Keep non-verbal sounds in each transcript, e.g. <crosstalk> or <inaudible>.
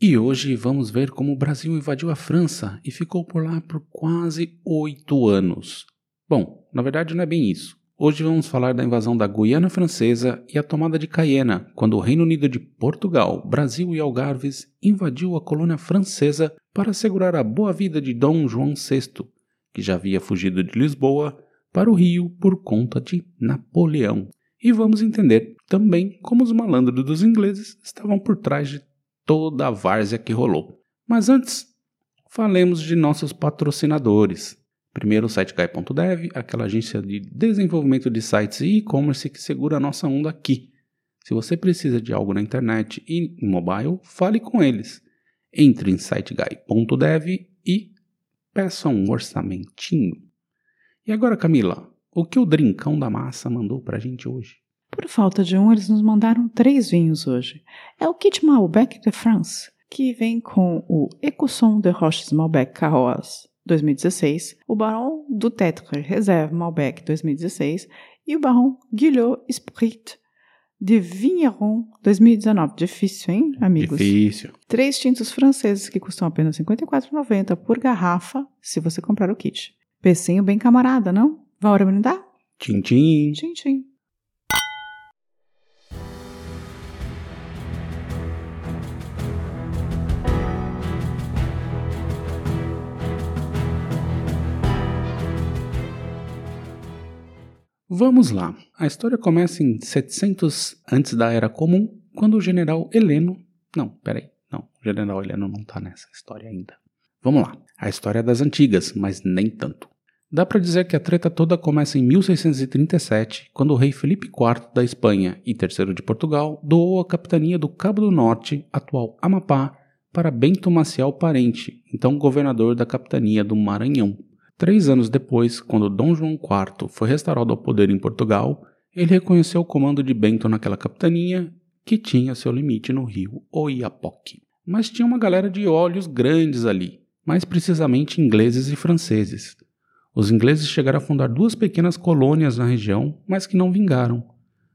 E hoje vamos ver como o Brasil invadiu a França e ficou por lá por quase oito anos. Bom, na verdade não é bem isso. Hoje vamos falar da invasão da Guiana Francesa e a tomada de Cayena, quando o Reino Unido de Portugal, Brasil e Algarves invadiu a colônia francesa para assegurar a boa vida de Dom João VI, que já havia fugido de Lisboa para o Rio por conta de Napoleão. E vamos entender também como os malandros dos ingleses estavam por trás de toda a várzea que rolou. Mas antes, falemos de nossos patrocinadores. Primeiro o SiteGuy.dev, aquela agência de desenvolvimento de sites e e-commerce que segura a nossa onda aqui. Se você precisa de algo na internet e mobile, fale com eles. Entre em siteguy.dev e peça um orçamentinho. E agora, Camila, o que o Drincão da Massa mandou pra gente hoje? Por falta de um, eles nos mandaram três vinhos hoje. É o kit Malbec de France, que vem com o Ecosson de Roches Malbec Carroz 2016, o Baron du Tetre Reserve Malbec 2016 e o Baron Guillot Esprit de Vigneron 2019. Difícil, hein, amigos? Difícil. Três tintos franceses que custam apenas R$ 54,90 por garrafa, se você comprar o kit. Pecinho bem camarada, não? Vai hora brindar? Tchim, tchim. Tchim, tchim. Vamos lá. A história começa em 700 antes da Era Comum, quando o general Heleno... Não, peraí. Não, o general Heleno não tá nessa história ainda. Vamos lá. A história é das antigas, mas nem tanto. Dá para dizer que a treta toda começa em 1637, quando o rei Felipe IV da Espanha e terceiro de Portugal doou a capitania do Cabo do Norte, atual Amapá, para Bento Maciel Parente, então governador da capitania do Maranhão. Três anos depois, quando Dom João IV foi restaurado ao poder em Portugal, ele reconheceu o comando de Bento naquela capitania, que tinha seu limite no rio Oiapoque. Mas tinha uma galera de olhos grandes ali, mais precisamente ingleses e franceses. Os ingleses chegaram a fundar duas pequenas colônias na região, mas que não vingaram.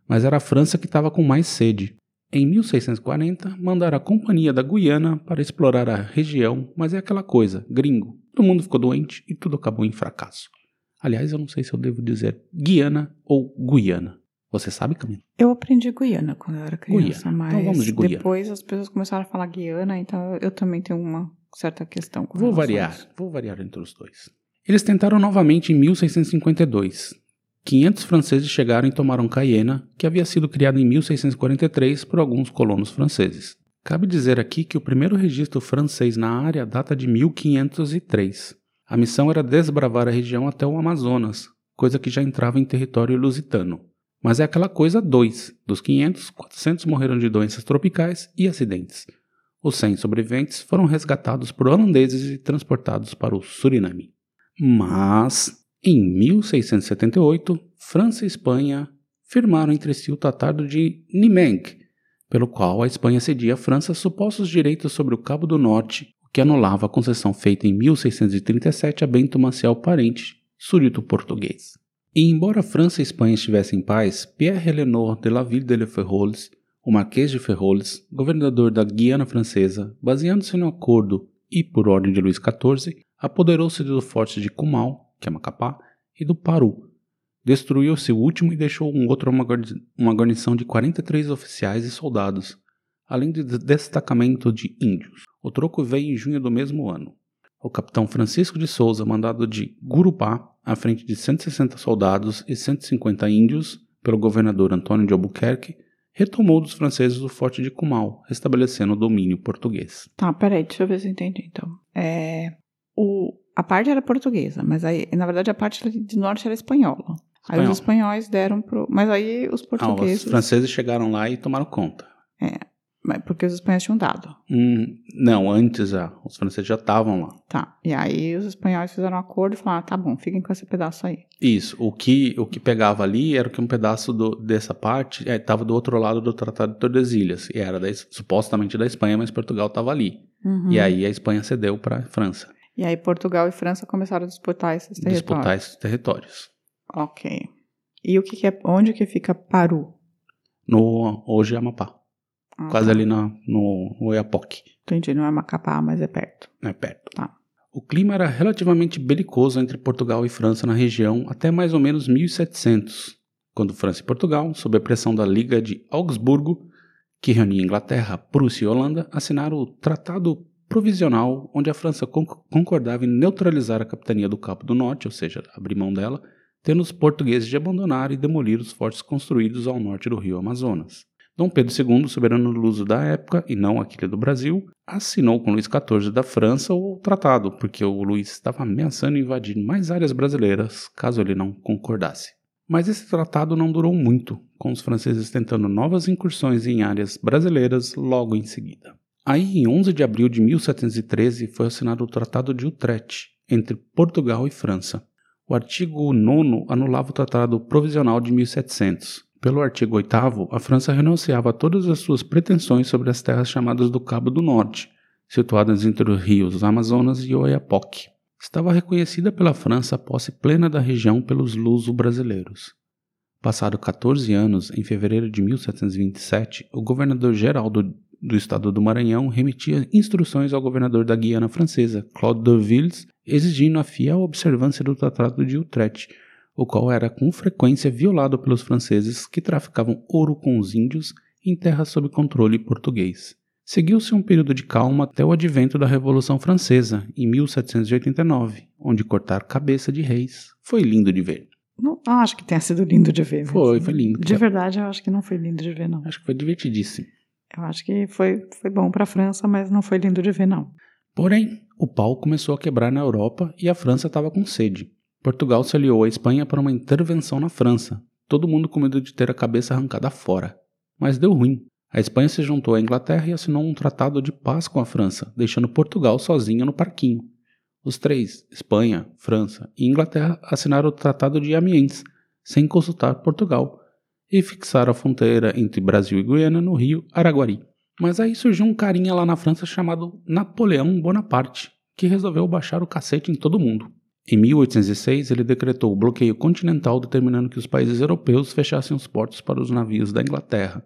Mas era a França que estava com mais sede. Em 1640, mandaram a Companhia da Guiana para explorar a região, mas é aquela coisa, gringo. Todo mundo ficou doente e tudo acabou em fracasso. Aliás, eu não sei se eu devo dizer Guiana ou Guiana. Você sabe, Camila? Eu aprendi Guiana quando eu era criança, Guiana. mas Então vamos de Guiana. depois as pessoas começaram a falar Guiana, então eu também tenho uma certa questão com Vou variar, vou variar entre os dois. Eles tentaram novamente em 1652. 500 franceses chegaram e tomaram Cayena, que havia sido criada em 1643 por alguns colonos franceses. Cabe dizer aqui que o primeiro registro francês na área data de 1503. A missão era desbravar a região até o Amazonas, coisa que já entrava em território lusitano. Mas é aquela coisa dois. Dos 500, 400 morreram de doenças tropicais e acidentes. Os 100 sobreviventes foram resgatados por holandeses e transportados para o Suriname. Mas, em 1678, França e Espanha firmaram entre si o Tratado de Nimeg, pelo qual a Espanha cedia à França supostos direitos sobre o Cabo do Norte, o que anulava a concessão feita em 1637 a Bento Maciel Parente, súdito português. E embora França e Espanha estivessem em paz, Pierre Eleanor de la Ville de Le o Marquês de Ferroles, governador da Guiana Francesa, baseando-se no acordo e por ordem de Luís XIV, apoderou-se do forte de Cumal, que é Macapá, e do Paru. Destruiu seu último e deixou um outro uma guarni- uma guarnição de 43 oficiais e soldados, além de destacamento de índios. O troco veio em junho do mesmo ano. O capitão Francisco de Souza, mandado de Gurupá, à frente de 160 soldados e 150 índios, pelo governador Antônio de Albuquerque, retomou dos franceses o forte de Cumal, restabelecendo o domínio português. Tá, peraí, deixa eu ver se eu entendi então. É, o, a parte era portuguesa, mas aí, na verdade, a parte de norte era espanhola. Aí Espanhol. os espanhóis deram pro. Mas aí os Ah, os portugueses. franceses chegaram lá e tomaram conta. Mas porque os espanhóis tinham dado. Hum, não, antes já. Os franceses já estavam lá. Tá. E aí os espanhóis fizeram um acordo e falaram: ah, tá bom, fiquem com esse pedaço aí. Isso. O que, o que pegava ali era que um pedaço do- dessa parte estava do outro lado do Tratado de Tordesilhas. E era da supostamente da Espanha, mas Portugal estava ali. Uhum. E aí a Espanha cedeu para a França E aí Portugal e França começaram a disputar esses territórios. disputar esses territórios. Ok. E o que, que é. Onde que fica Paru? No, hoje é Amapá. Ah, Quase tá. ali na, no Oiapoque. Entendi, não é Macapá, mas é perto. É perto. Tá. O clima era relativamente belicoso entre Portugal e França na região até mais ou menos 1700, quando França e Portugal, sob a pressão da Liga de Augsburgo, que reunia Inglaterra, Prússia e Holanda, assinaram o Tratado Provisional, onde a França con- concordava em neutralizar a capitania do Cabo do Norte, ou seja, abrir mão dela, tendo os portugueses de abandonar e demolir os fortes construídos ao norte do rio Amazonas. Dom Pedro II, soberano luso da época e não aquele do Brasil, assinou com Luís XIV da França o tratado, porque o Luís estava ameaçando invadir mais áreas brasileiras caso ele não concordasse. Mas esse tratado não durou muito, com os franceses tentando novas incursões em áreas brasileiras logo em seguida. Aí, em 11 de abril de 1713, foi assinado o Tratado de Utrecht, entre Portugal e França. O artigo 9 anulava o Tratado Provisional de 1700. Pelo artigo 8, a França renunciava a todas as suas pretensões sobre as terras chamadas do Cabo do Norte, situadas entre os rios Amazonas e Oiapoque. Estava reconhecida pela França a posse plena da região pelos luso-brasileiros. Passado 14 anos, em fevereiro de 1727, o governador-geral do, do estado do Maranhão remetia instruções ao governador da Guiana Francesa, Claude de Villes, exigindo a fiel observância do Tratado de Utrecht, o qual era com frequência violado pelos franceses que traficavam ouro com os índios em terras sob controle português. Seguiu-se um período de calma até o advento da Revolução Francesa, em 1789, onde cortar cabeça de reis foi lindo de ver. Não, acho que tenha sido lindo de ver. Foi, foi lindo. De verdade, eu acho que não foi lindo de ver, não. Acho que foi divertidíssimo. Eu acho que foi, foi bom pra França, mas não foi lindo de ver, não. Porém, o pau começou a quebrar na Europa e a França estava com sede. Portugal se aliou à Espanha para uma intervenção na França, todo mundo com medo de ter a cabeça arrancada fora. Mas deu ruim. A Espanha se juntou à Inglaterra e assinou um tratado de paz com a França, deixando Portugal sozinha no parquinho. Os três, Espanha, França e Inglaterra, assinaram o Tratado de Amiens, sem consultar Portugal, e fixaram a fronteira entre Brasil e Guiana no rio Araguari. Mas aí surgiu um carinha lá na França chamado Napoleão Bonaparte, que resolveu baixar o cacete em todo mundo. Em 1806, ele decretou o bloqueio continental, determinando que os países europeus fechassem os portos para os navios da Inglaterra.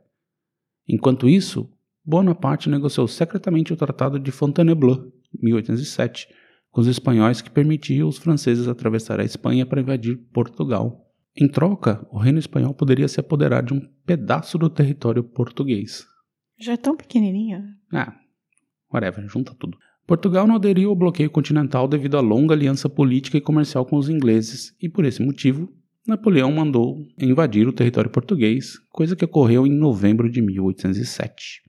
Enquanto isso, Bonaparte negociou secretamente o Tratado de Fontainebleau, 1807, com os espanhóis que permitia aos franceses atravessar a Espanha para invadir Portugal. Em troca, o reino espanhol poderia se apoderar de um pedaço do território português. Já é tão pequenininha. Ah, whatever, junta tudo. Portugal não aderiu ao bloqueio continental devido à longa aliança política e comercial com os ingleses, e por esse motivo, Napoleão mandou invadir o território português, coisa que ocorreu em novembro de 1807.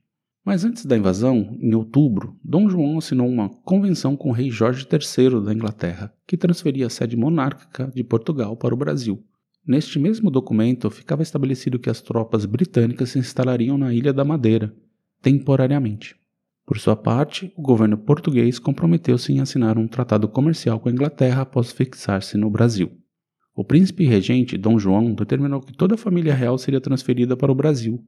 Mas antes da invasão, em outubro, Dom João assinou uma convenção com o rei Jorge III da Inglaterra, que transferia a sede monárquica de Portugal para o Brasil. Neste mesmo documento ficava estabelecido que as tropas britânicas se instalariam na Ilha da Madeira, temporariamente. Por sua parte, o governo português comprometeu-se em assinar um tratado comercial com a Inglaterra após fixar-se no Brasil. O príncipe regente, Dom João, determinou que toda a família real seria transferida para o Brasil.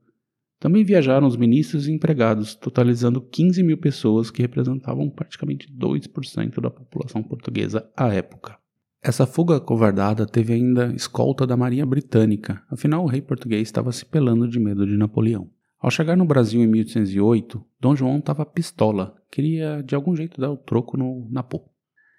Também viajaram os ministros e empregados, totalizando 15 mil pessoas que representavam praticamente 2% da população portuguesa à época. Essa fuga covardada teve ainda escolta da Marinha Britânica, afinal o rei português estava se pelando de medo de Napoleão. Ao chegar no Brasil em 1808, Dom João estava pistola, queria de algum jeito dar o troco no Napô.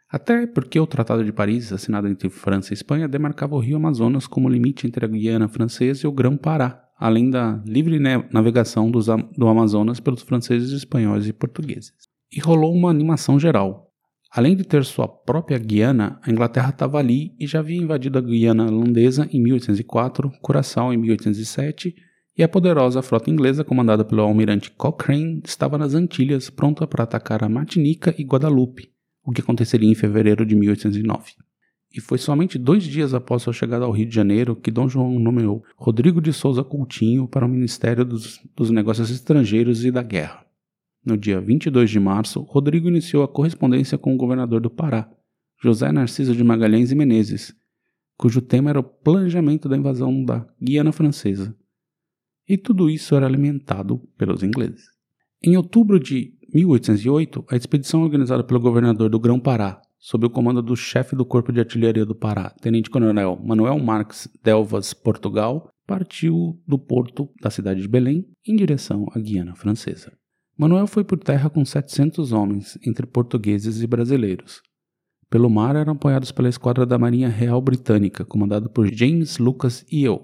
Até porque o Tratado de Paris, assinado entre França e Espanha, demarcava o rio Amazonas como limite entre a Guiana Francesa e o Grão-Pará, além da livre navegação do Amazonas pelos franceses, espanhóis e portugueses. E rolou uma animação geral. Além de ter sua própria Guiana, a Inglaterra estava ali e já havia invadido a Guiana holandesa em 1804, Curaçao em 1807 e a poderosa frota inglesa, comandada pelo almirante Cochrane, estava nas Antilhas, pronta para atacar a Martinica e Guadalupe, o que aconteceria em fevereiro de 1809. e foi somente dois dias após sua chegada ao Rio de Janeiro que Dom João nomeou Rodrigo de Souza Coutinho para o Ministério dos, dos Negócios Estrangeiros e da Guerra. No dia 22 de março, Rodrigo iniciou a correspondência com o governador do Pará, José Narciso de Magalhães e Menezes, cujo tema era o planejamento da invasão da Guiana Francesa. E tudo isso era alimentado pelos ingleses. Em outubro de 1808, a expedição organizada pelo governador do Grão-Pará, sob o comando do chefe do Corpo de Artilharia do Pará, Tenente-Coronel Manuel Marques Delvas Portugal, partiu do porto da cidade de Belém em direção à Guiana Francesa. Manuel foi por terra com 700 homens, entre portugueses e brasileiros. Pelo mar eram apoiados pela esquadra da Marinha Real Britânica, comandada por James Lucas Yeo,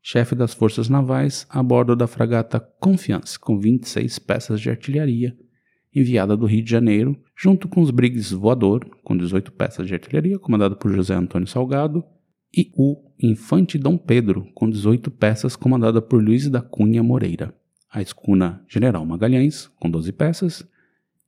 chefe das forças navais, a bordo da fragata Confiance, com 26 peças de artilharia, enviada do Rio de Janeiro, junto com os brigues Voador, com 18 peças de artilharia, comandado por José Antônio Salgado, e o Infante Dom Pedro, com 18 peças, comandada por Luiz da Cunha Moreira, a escuna General Magalhães, com 12 peças,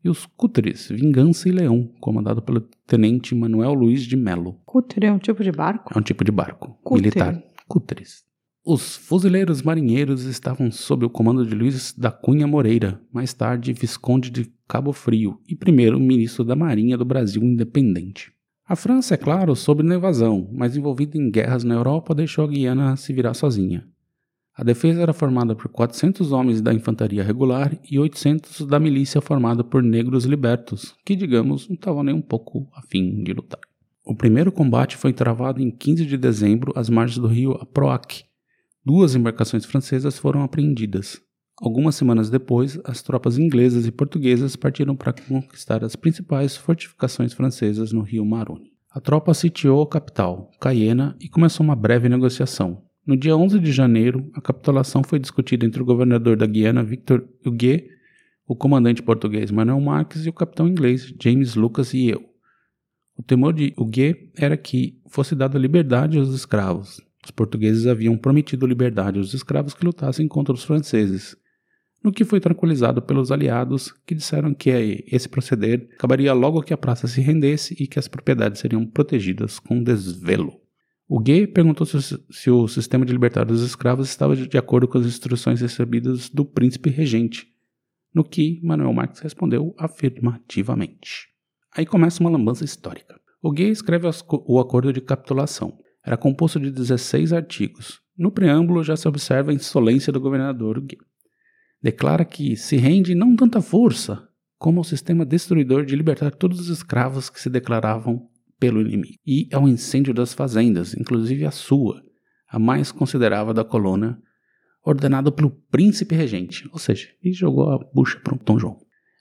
e os cúteres Vingança e Leão, comandado pelo tenente Manuel Luiz de Melo. Cúter é um tipo de barco? É um tipo de barco militar. Cúteres. Os fuzileiros marinheiros estavam sob o comando de Luiz da Cunha Moreira, mais tarde Visconde de Cabo Frio e primeiro ministro da Marinha do Brasil independente. A França, é claro, soube na invasão, mas envolvida em guerras na Europa, deixou a Guiana se virar sozinha. A defesa era formada por 400 homens da infantaria regular e 800 da milícia formada por negros libertos, que, digamos, não estavam nem um pouco afim de lutar. O primeiro combate foi travado em 15 de dezembro às margens do rio Aproac, Duas embarcações francesas foram apreendidas. Algumas semanas depois, as tropas inglesas e portuguesas partiram para conquistar as principais fortificações francesas no rio Maroni. A tropa sitiou a capital, Cayena, e começou uma breve negociação. No dia 11 de janeiro, a capitulação foi discutida entre o governador da Guiana, Victor Huguet, o comandante português Manuel Marques e o capitão inglês James Lucas e eu. O temor de Huguet era que fosse dada liberdade aos escravos, os portugueses haviam prometido liberdade aos escravos que lutassem contra os franceses, no que foi tranquilizado pelos aliados, que disseram que esse proceder acabaria logo que a praça se rendesse e que as propriedades seriam protegidas com desvelo. O Gay perguntou se, se o sistema de libertar os escravos estava de acordo com as instruções recebidas do príncipe regente, no que Manuel Marques respondeu afirmativamente. Aí começa uma lambança histórica. O Gay escreve o acordo de capitulação, era composto de 16 artigos. No preâmbulo já se observa a insolência do governador Gui. Declara que se rende não tanta força como ao sistema destruidor de libertar todos os escravos que se declaravam pelo inimigo, e ao incêndio das fazendas, inclusive a sua, a mais considerável da colônia, ordenado pelo príncipe regente, ou seja, ele jogou a bucha para o Tom João.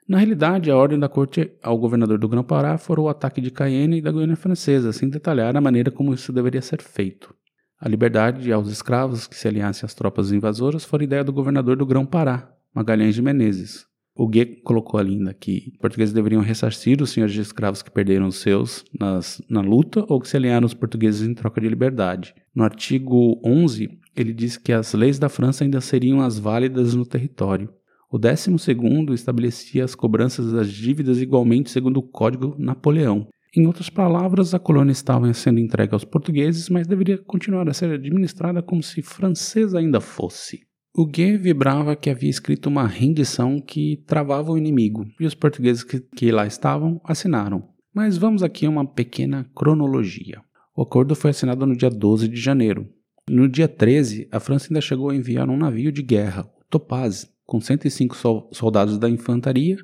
Na realidade, a ordem da corte ao governador do Grão-Pará foi o ataque de Cayenne e da Guiana Francesa, sem detalhar a maneira como isso deveria ser feito. A liberdade aos escravos que se aliassem às tropas invasoras foi ideia do governador do Grão-Pará, Magalhães de Menezes. O Guê colocou ainda que portugueses deveriam ressarcir os senhores de escravos que perderam os seus nas, na luta ou que se aliaram aos portugueses em troca de liberdade. No artigo 11, ele diz que as leis da França ainda seriam as válidas no território. O décimo segundo estabelecia as cobranças das dívidas igualmente segundo o Código Napoleão. Em outras palavras, a colônia estava sendo entregue aos portugueses, mas deveria continuar a ser administrada como se francesa ainda fosse. O Gué vibrava que havia escrito uma rendição que travava o inimigo, e os portugueses que, que lá estavam assinaram. Mas vamos aqui a uma pequena cronologia. O acordo foi assinado no dia 12 de janeiro. No dia 13, a França ainda chegou a enviar um navio de guerra, o Topaz, com 105 soldados da infantaria,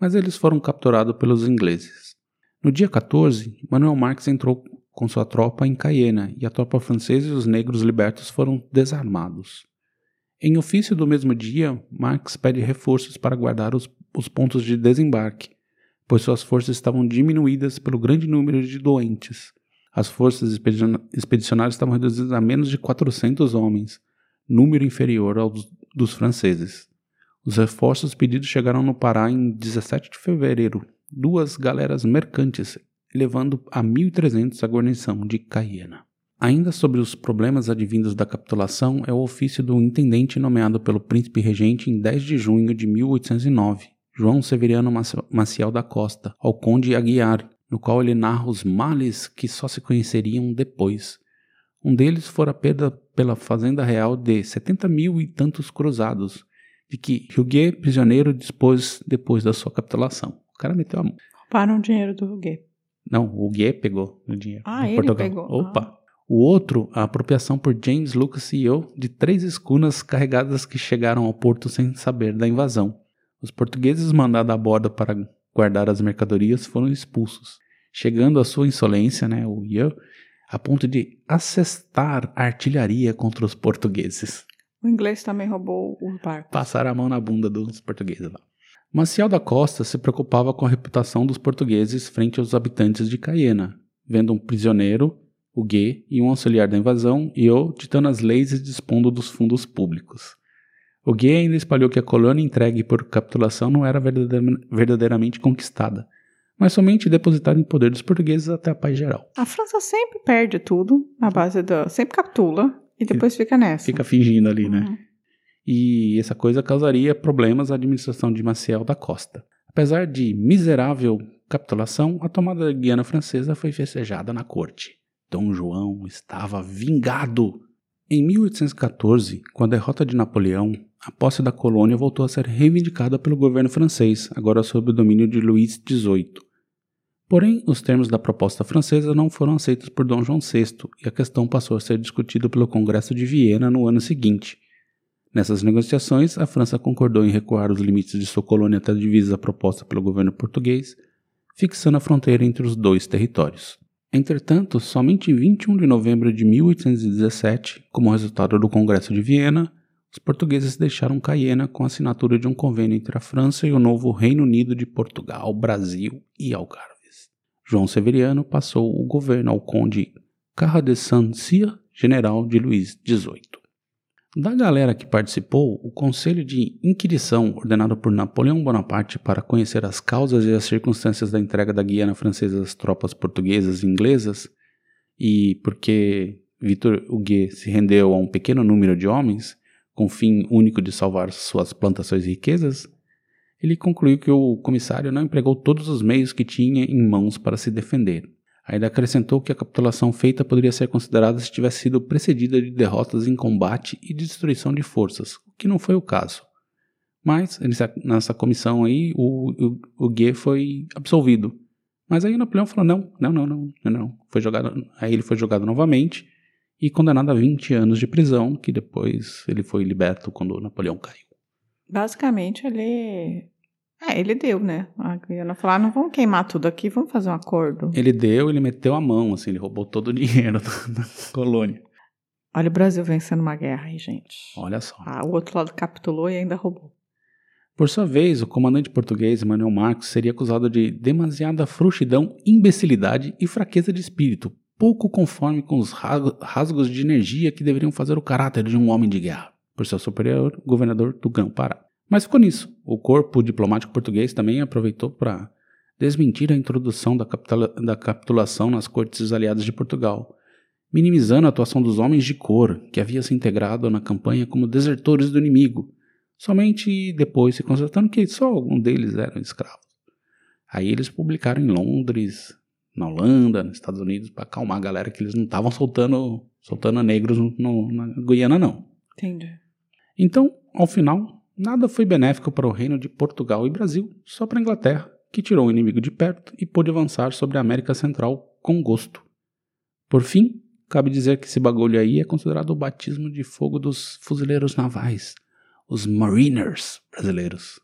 mas eles foram capturados pelos ingleses. No dia 14, Manuel Marques entrou com sua tropa em Cayena e a tropa francesa e os negros libertos foram desarmados. Em ofício do mesmo dia, Marques pede reforços para guardar os, os pontos de desembarque, pois suas forças estavam diminuídas pelo grande número de doentes. As forças expedicionárias estavam reduzidas a menos de 400 homens, número inferior aos dos franceses. Os reforços pedidos chegaram no Pará em 17 de fevereiro, duas galeras mercantes, elevando a 1.300 a guarnição de Cayena. Ainda sobre os problemas advindos da capitulação é o ofício do intendente nomeado pelo príncipe regente em 10 de junho de 1809, João Severiano Maciel da Costa, ao conde Aguiar, no qual ele narra os males que só se conheceriam depois. Um deles fora a perda pela fazenda real de 70 mil e tantos cruzados, de que Huguet, prisioneiro, dispôs depois da sua capitulação. O cara meteu a mão. Roubaram o dinheiro do Huguet. Não, o Huguet pegou o dinheiro. Ah, ele Portugal. pegou. Opa! O outro, a apropriação por James Lucas CEO de três escunas carregadas que chegaram ao porto sem saber da invasão. Os portugueses mandados a bordo para guardar as mercadorias foram expulsos, chegando à sua insolência, né, o Yo, a ponto de assestar artilharia contra os portugueses. O inglês também roubou o barco. Passaram a mão na bunda dos portugueses lá. Maciel da Costa se preocupava com a reputação dos portugueses frente aos habitantes de Cayena, vendo um prisioneiro, o Gué, e um auxiliar da invasão, e o ditando as leis e dispondo dos fundos públicos. O Gué ainda espalhou que a colônia entregue por capitulação não era verdadeira- verdadeiramente conquistada, mas somente depositada em poder dos portugueses até a paz geral. A França sempre perde tudo na base da. Sempre capitula e depois fica nessa. Fica fingindo ali, né? Uhum. e essa coisa causaria problemas à administração de Maciel da Costa. Apesar de miserável capitulação, a tomada da Guiana Francesa foi festejada na corte. Dom João estava vingado. Em 1814, com a derrota de Napoleão, a posse da colônia voltou a ser reivindicada pelo governo francês, agora sob o domínio de Luís XVIII. Porém, os termos da proposta francesa não foram aceitos por Dom João VI e a questão passou a ser discutida pelo Congresso de Viena no ano seguinte. Nessas negociações, a França concordou em recuar os limites de sua colônia até a divisa proposta pelo governo português, fixando a fronteira entre os dois territórios. Entretanto, somente em 21 de novembro de 1817, como resultado do Congresso de Viena, os portugueses deixaram Cayena com a assinatura de um convênio entre a França e o novo Reino Unido de Portugal, Brasil e Algarves. João Severiano passou o governo ao conde Carra de Saint-Cyr, general de Luís XVIII. Da galera que participou, o Conselho de Inquirição, ordenado por Napoleão Bonaparte para conhecer as causas e as circunstâncias da entrega da Guiana Francesa às tropas portuguesas e inglesas, e porque Victor Huguet se rendeu a um pequeno número de homens, com o fim único de salvar suas plantações e riquezas, ele concluiu que o comissário não empregou todos os meios que tinha em mãos para se defender. Ainda acrescentou que a capitulação feita poderia ser considerada se tivesse sido precedida de derrotas em combate e destruição de forças, o que não foi o caso. Mas, nessa, comissão aí, o, o, o foi absolvido. Mas aí Napoleão falou: não, não, não, não, não, não. Foi jogado, aí ele foi jogado novamente e condenado a 20 anos de prisão, que depois ele foi liberto quando Napoleão caiu. Basicamente, ele. É, ele deu, né? A Guiana falou: ah, não vamos queimar tudo aqui, vamos fazer um acordo. Ele deu, ele meteu a mão, assim, ele roubou todo o <laughs> dinheiro da, da colônia. Olha o Brasil vencendo uma guerra aí, gente. Olha só. Ah, o outro lado capitulou e ainda roubou. Por sua vez, o comandante português Manuel Marcos seria acusado de demasiada frouxidão, imbecilidade e fraqueza de espírito, pouco conforme com os ra- rasgos de energia que deveriam fazer o caráter de um homem de guerra, por seu superior, governador do Grão-Pará. Mas ficou nisso. O corpo diplomático português também aproveitou para desmentir a introdução da, capitula- da capitulação nas cortes aliadas de Portugal, minimizando a atuação dos homens de cor, que havia se integrado na campanha como desertores do inimigo, somente depois se constatando que só algum deles eram escravos. Aí eles publicaram em Londres, na Holanda, nos Estados Unidos, para acalmar a galera que eles não estavam soltando, soltando negros no, no- na Guiana, não. Entendi. Então, ao final, nada foi benéfico para o reino de Portugal e Brasil, só para a Inglaterra, que tirou o inimigo de perto e pôde avançar sobre a América Central com gosto. Por fim, cabe dizer que esse bagulho aí é considerado o batismo de fogo dos fuzileiros navais, os mariners brasileiros.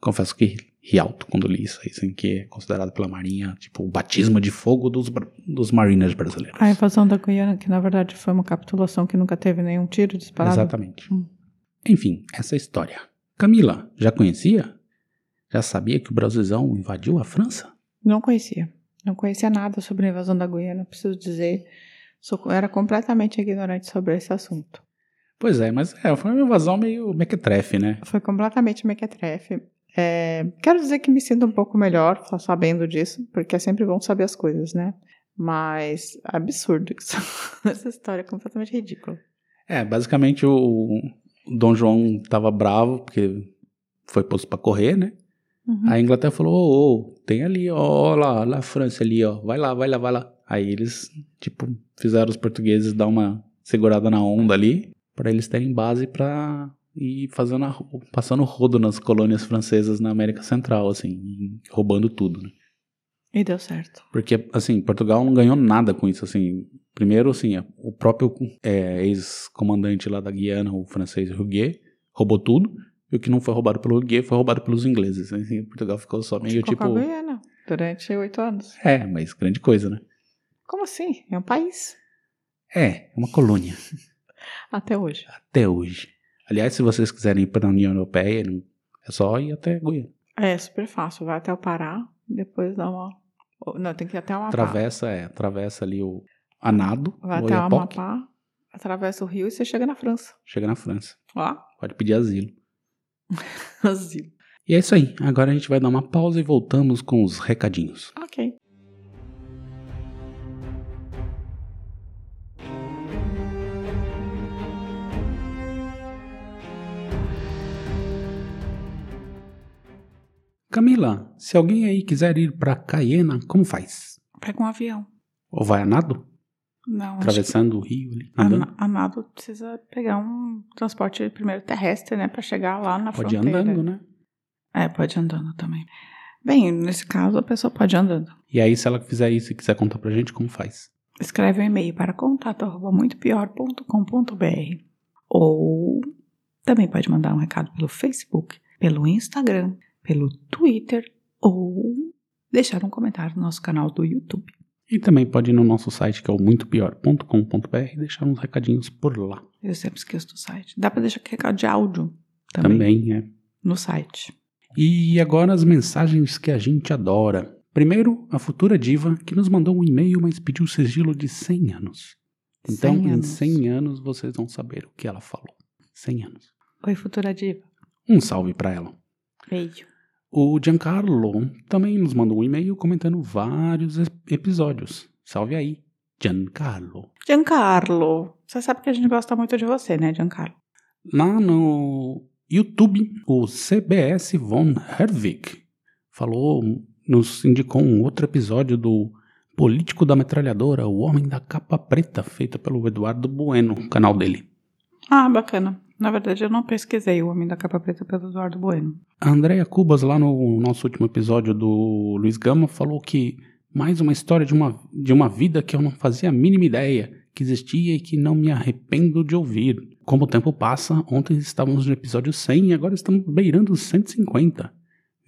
Confesso que ri alto quando li isso aí, assim, que é considerado pela Marinha, tipo, o batismo de fogo dos, dos mariners brasileiros. A invasão da Guiana, que na verdade foi uma capitulação que nunca teve nenhum tiro disparado. Exatamente. Hum. Enfim, essa é história. Camila, já conhecia? Já sabia que o Brasilzão invadiu a França? Não conhecia. Não conhecia nada sobre a invasão da Guiana, preciso dizer. Sou, era completamente ignorante sobre esse assunto. Pois é, mas é, foi uma invasão meio mequetrefe, né? Foi completamente mequetrefe. É, quero dizer que me sinto um pouco melhor sabendo disso, porque é sempre bom saber as coisas, né? Mas absurdo isso. <laughs> Essa história é completamente ridícula. É, basicamente o, o Dom João tava bravo porque foi posto pra correr, né? Uhum. A Inglaterra falou, ô, ô, tem ali, ó, ó lá, lá a França ali, ó, vai lá, vai lá, vai lá. Aí eles, tipo, fizeram os portugueses dar uma segurada na onda ali, pra eles terem base pra ir fazendo, a- passando rodo nas colônias francesas na América Central, assim, roubando tudo, né? E deu certo. Porque, assim, Portugal não ganhou nada com isso, assim. Primeiro, assim, o próprio é, ex-comandante lá da Guiana, o francês Huguet, roubou tudo. E o que não foi roubado pelo Huguet foi roubado pelos ingleses. Assim, Portugal ficou só meio Ficou tipo... com a Guiana durante oito anos. É, mas grande coisa, né? Como assim? É um país. É, uma colônia. <laughs> Até hoje. Até hoje. Aliás, se vocês quiserem ir para a União Europeia, é só ir até Guiana. É super fácil. Vai até o Pará, depois dá uma. Não, tem que ir até o Amapá. Atravessa, é, atravessa ali o a nado, Vai até o Amapá, atravessa o rio e você chega na França. chega na França. Ó, Pode pedir asilo. <laughs> asilo. E é isso aí. Agora a gente vai dar uma pausa e voltamos com os recadinhos. Ok. Camila, se alguém aí quiser ir pra Cayena, como faz? Pega um avião. Ou vai a nado? Não, Atravessando o rio ali, a, andando? na- a nado precisa pegar um transporte primeiro terrestre, né? Pra chegar lá na Pode ir fronteira. andando, né? É, pode andando também. Bem, nesse caso a pessoa pode andando. E aí, se ela fizer isso e quiser contar pra gente, como faz? Escreve um e-mail para contato@muitopior.com.br ou também pode mandar um recado pelo Facebook, pelo Instagram, pelo Twitter ou deixar um comentário no nosso canal do YouTube. E também pode ir no nosso site, que é o muitopior.com.br, e deixar uns recadinhos por lá. Eu sempre esqueço do site. Dá para deixar recado de áudio também, Também, é. no site. E agora as mensagens que a gente adora. Primeiro, a futura diva, que nos mandou um e-mail, mas pediu sigilo de 100 anos. Então, 100 em anos. 100 anos, vocês vão saber o que ela falou. 100 anos. Oi, futura diva. Um salve pra ela. Beijo. O Giancarlo também nos mandou um e-mail comentando vários episódios. Salve aí, Giancarlo. Giancarlo, você sabe que a gente gosta muito de você, né, Giancarlo? Lá no YouTube, o CBS von Herwig falou, nos indicou um outro episódio do Político da Metralhadora, o Homem da Capa Preta, feito pelo Eduardo Bueno, no canal dele. Ah, bacana. Na verdade, eu não pesquisei o Homem da Capa Preta pelo Eduardo Bueno. A Andrea Cubas, lá no nosso último episódio do Luiz Gama, falou que mais uma história de uma, de uma vida que eu não fazia a mínima ideia que existia e que não me arrependo de ouvir. Como o tempo passa, ontem estávamos no episódio 100 e agora estamos beirando os 150.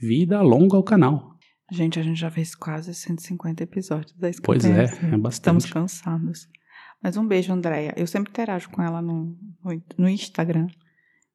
Vida longa ao canal. Gente, a gente já fez quase 150 episódios da Pois é, Escapência. é bastante. Estamos cansados. Mas um beijo, Andréia. Eu sempre interajo com ela no, no, Instagram.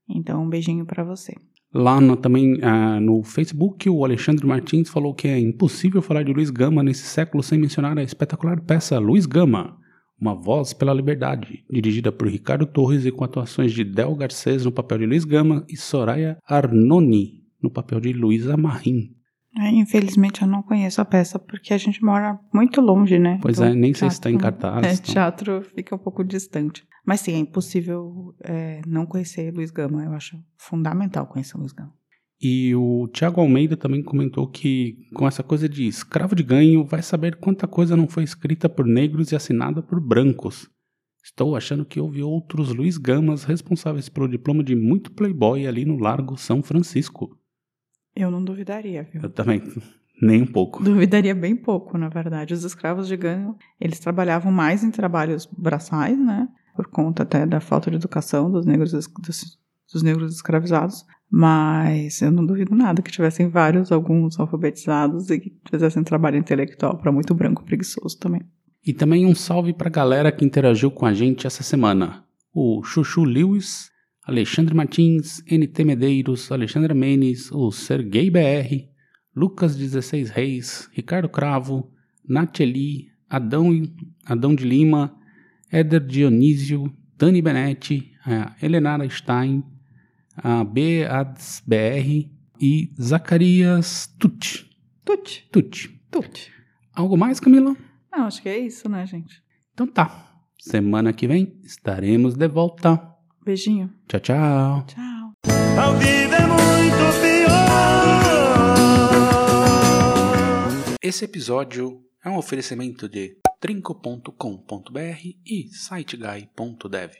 Então, um beijinho pra você. Lá no- também ah, no Facebook, o Alexandre Martins falou que é impossível falar de Luiz Gama nesse século sem mencionar a espetacular peça Luiz Gama, Uma Voz pela Liberdade, dirigida por Ricardo Torres e com atuações de Del Garcês no papel de Luiz Gama e Soraya Arnoni no papel de Luísa Marim. É, infelizmente, eu não conheço a peça porque a gente mora muito longe, né? Pois do é, nem sei se está em teatro. cartaz. É, então. <laughs> teatro fica um pouco distante. Mas sim, é impossível é, não conhecer Luiz Gama. Eu acho fundamental conhecer Luiz Gama. E o Tiago Almeida também comentou que com essa coisa de escravo de ganho, vai saber quanta coisa não foi escrita por negros e assinada por brancos. Estou achando que houve outros Luiz Gamas responsáveis pelo diploma de muito playboy ali no Largo São Francisco. Eu não duvidaria, viu? Eu também, nem um pouco. Duvidaria bem pouco, na verdade. Os escravos de ganho, eles trabalhavam mais em trabalhos braçais, né? Por conta até da falta de educação dos negros, dos, dos negros escravizados. Mas eu não duvido nada que tivessem vários, alguns alfabetizados e que fizessem trabalho intelectual para muito branco preguiçoso também. E também um salve pra galera que interagiu com a gente essa semana. O Chuchu Lewis, Alexandre Martins, NT Medeiros, Alexandra Menes, o Sergei BR, Lucas 16 Reis, Ricardo Cravo, Nateli, Adão, Adão de Lima, Éder Dionísio, Dani Benetti, a Helenara Stein, a BADSBR e Zacarias Tucci. Tute, Tucci. tute. Algo mais, Camila? Não, acho que é isso, né, gente? Então tá. Semana que vem estaremos de volta. Beijinho. Tchau, tchau. Tchau. É muito pior. Esse episódio é um oferecimento de trinco.com.br e siteguy.dev.